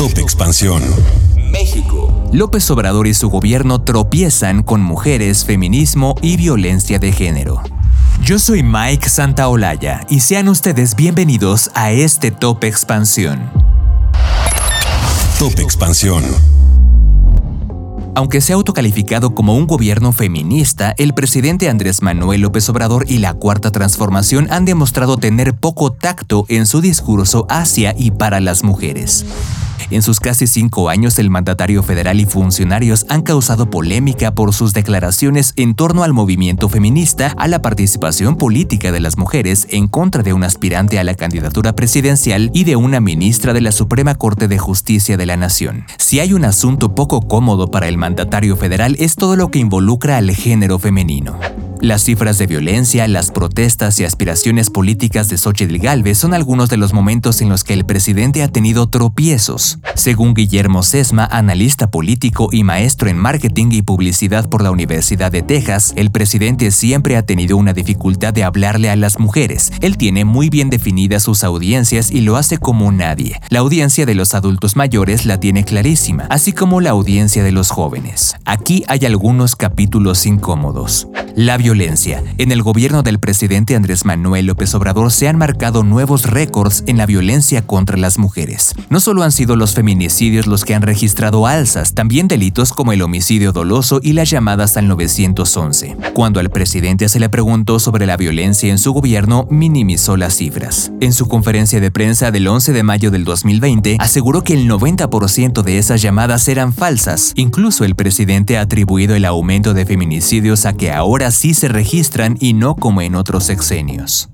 Top Expansión. México. López Obrador y su gobierno tropiezan con mujeres, feminismo y violencia de género. Yo soy Mike Santaolalla y sean ustedes bienvenidos a este Top Expansión. Top Expansión. Aunque se ha autocalificado como un gobierno feminista, el presidente Andrés Manuel López Obrador y la Cuarta Transformación han demostrado tener poco tacto en su discurso hacia y para las mujeres. En sus casi cinco años, el mandatario federal y funcionarios han causado polémica por sus declaraciones en torno al movimiento feminista, a la participación política de las mujeres en contra de un aspirante a la candidatura presidencial y de una ministra de la Suprema Corte de Justicia de la Nación. Si hay un asunto poco cómodo para el mandatario federal es todo lo que involucra al género femenino. Las cifras de violencia, las protestas y aspiraciones políticas de Xochitl Galvez son algunos de los momentos en los que el presidente ha tenido tropiezos. Según Guillermo Sesma, analista político y maestro en marketing y publicidad por la Universidad de Texas, el presidente siempre ha tenido una dificultad de hablarle a las mujeres. Él tiene muy bien definidas sus audiencias y lo hace como nadie. La audiencia de los adultos mayores la tiene clarísima, así como la audiencia de los jóvenes. Aquí hay algunos capítulos incómodos. En el gobierno del presidente Andrés Manuel López Obrador se han marcado nuevos récords en la violencia contra las mujeres. No solo han sido los feminicidios los que han registrado alzas, también delitos como el homicidio doloso y las llamadas al 911. Cuando al presidente se le preguntó sobre la violencia en su gobierno, minimizó las cifras. En su conferencia de prensa del 11 de mayo del 2020, aseguró que el 90% de esas llamadas eran falsas. Incluso el presidente ha atribuido el aumento de feminicidios a que ahora sí se registran y no como en otros sexenios.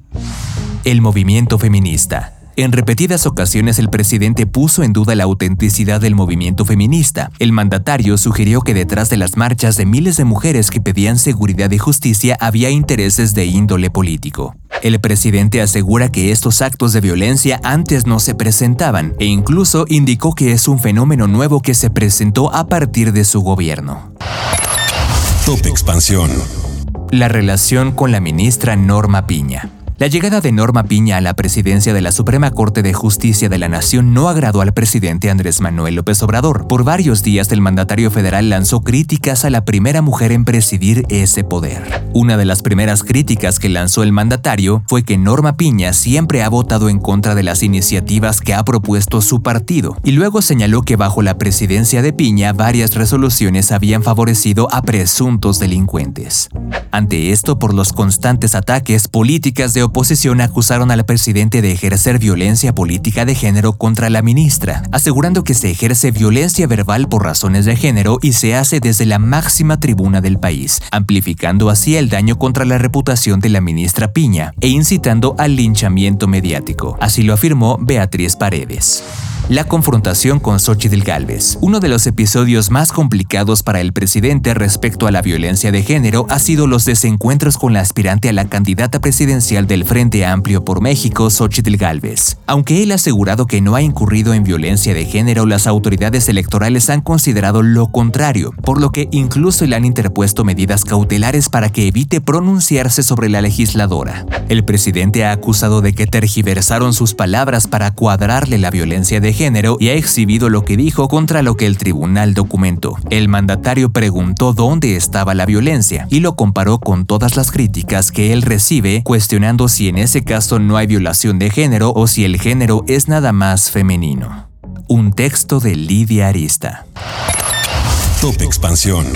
El movimiento feminista. En repetidas ocasiones el presidente puso en duda la autenticidad del movimiento feminista. El mandatario sugirió que detrás de las marchas de miles de mujeres que pedían seguridad y justicia había intereses de índole político. El presidente asegura que estos actos de violencia antes no se presentaban e incluso indicó que es un fenómeno nuevo que se presentó a partir de su gobierno. Top Expansión. La relación con la ministra Norma Piña. La llegada de Norma Piña a la presidencia de la Suprema Corte de Justicia de la Nación no agradó al presidente Andrés Manuel López Obrador. Por varios días el mandatario federal lanzó críticas a la primera mujer en presidir ese poder. Una de las primeras críticas que lanzó el mandatario fue que Norma Piña siempre ha votado en contra de las iniciativas que ha propuesto su partido, y luego señaló que bajo la presidencia de Piña varias resoluciones habían favorecido a presuntos delincuentes. Ante esto, por los constantes ataques, políticas de oposición acusaron al presidente de ejercer violencia política de género contra la ministra, asegurando que se ejerce violencia verbal por razones de género y se hace desde la máxima tribuna del país, amplificando así el daño contra la reputación de la ministra Piña e incitando al linchamiento mediático. Así lo afirmó Beatriz Paredes. La confrontación con Xochitl Galvez. Uno de los episodios más complicados para el presidente respecto a la violencia de género ha sido los desencuentros con la aspirante a la candidata presidencial del Frente Amplio por México, Xochitl Galvez. Aunque él ha asegurado que no ha incurrido en violencia de género, las autoridades electorales han considerado lo contrario, por lo que incluso le han interpuesto medidas cautelares para que evite pronunciarse sobre la legisladora. El presidente ha acusado de que tergiversaron sus palabras para cuadrarle la violencia de género y ha exhibido lo que dijo contra lo que el tribunal documentó. El mandatario preguntó dónde estaba la violencia y lo comparó con todas las críticas que él recibe, cuestionando si en ese caso no hay violación de género o si el género es nada más femenino. Un texto de Lidia Arista. Top Expansión.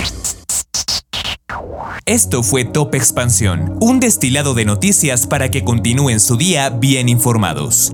Esto fue Top Expansión, un destilado de noticias para que continúen su día bien informados.